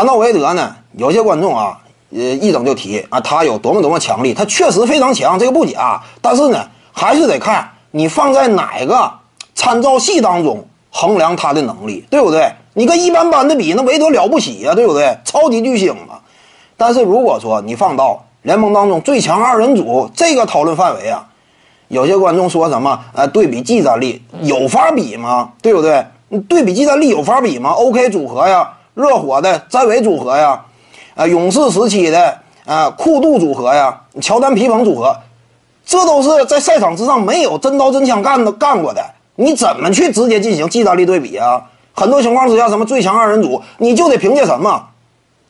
谈到韦德呢，有些观众啊，呃，一整就提啊，他有多么多么强力，他确实非常强，这个不假。但是呢，还是得看你放在哪个参照系当中衡量他的能力，对不对？你跟一般般的比，那韦德了不起呀，对不对？超级巨星嘛。但是如果说你放到联盟当中最强二人组这个讨论范围啊，有些观众说什么？呃，对比技战力有法比吗？对不对？你对比技战力有法比吗？OK 组合呀，热火的詹韦组合呀，啊，勇士时期的啊库杜组合呀，乔丹皮蓬组合，这都是在赛场之上没有真刀真枪干的干过的，你怎么去直接进行技战力对比啊？很多情况之下，什么最强二人组，你就得凭借什么？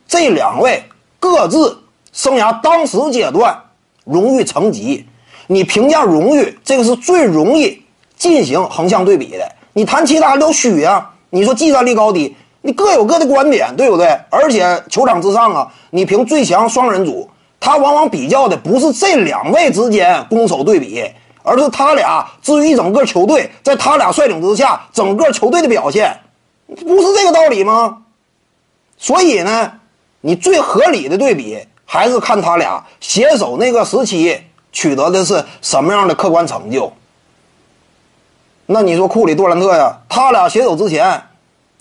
这两位各自。生涯当时阶段荣誉层级，你评价荣誉，这个是最容易进行横向对比的。你谈其他都虚呀。你说技战力高低，你各有各的观点，对不对？而且球场之上啊，你评最强双人组，他往往比较的不是这两位之间攻守对比，而是他俩至于一整个球队，在他俩率领之下，整个球队的表现，不是这个道理吗？所以呢，你最合理的对比。还是看他俩携手那个时期取得的是什么样的客观成就。那你说库里、杜兰特呀，他俩携手之前，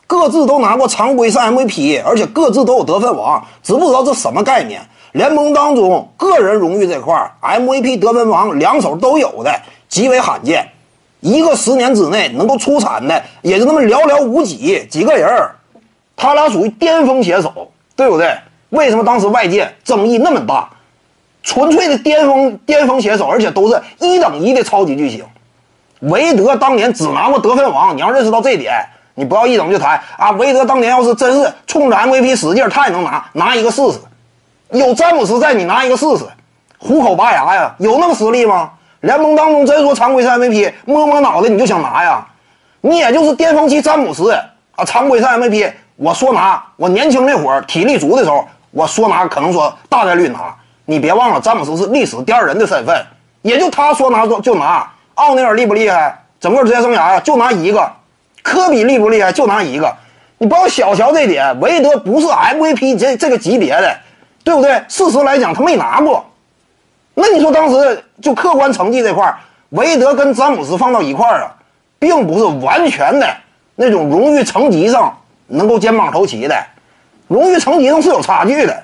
各自都拿过常规赛 MVP，而且各自都有得分王，知不知道这什么概念？联盟当中个人荣誉这块，MVP 得分王两手都有的极为罕见，一个十年之内能够出产的也就那么寥寥无几几个人他俩属于巅峰携手，对不对？为什么当时外界争议那么大？纯粹的巅峰巅峰写手，而且都是一等一的超级巨星。韦德当年只拿过得分王，你要认识到这点，你不要一整就抬啊。韦德当年要是真是冲着 MVP 使劲，他也能拿拿一个试试。有詹姆斯在，你拿一个试试，虎口拔牙呀，有那个实力吗？联盟当中真说常规赛 MVP，摸摸脑袋你就想拿呀？你也就是巅峰期詹姆斯啊，常规赛 MVP，我说拿，我年轻那会儿体力足的时候。我说拿可能说大概率拿，你别忘了詹姆斯是历史第二人的身份，也就他说拿就就拿。奥尼尔厉不厉害？整个职业生涯呀就拿一个。科比厉不厉害？就拿一个。你不要小瞧这点，韦德不是 MVP 这这个级别的，对不对？事实来讲他没拿过。那你说当时就客观成绩这块，韦德跟詹姆斯放到一块儿啊，并不是完全的那种荣誉层级上能够肩膀头齐的。荣誉成绩上是有差距的。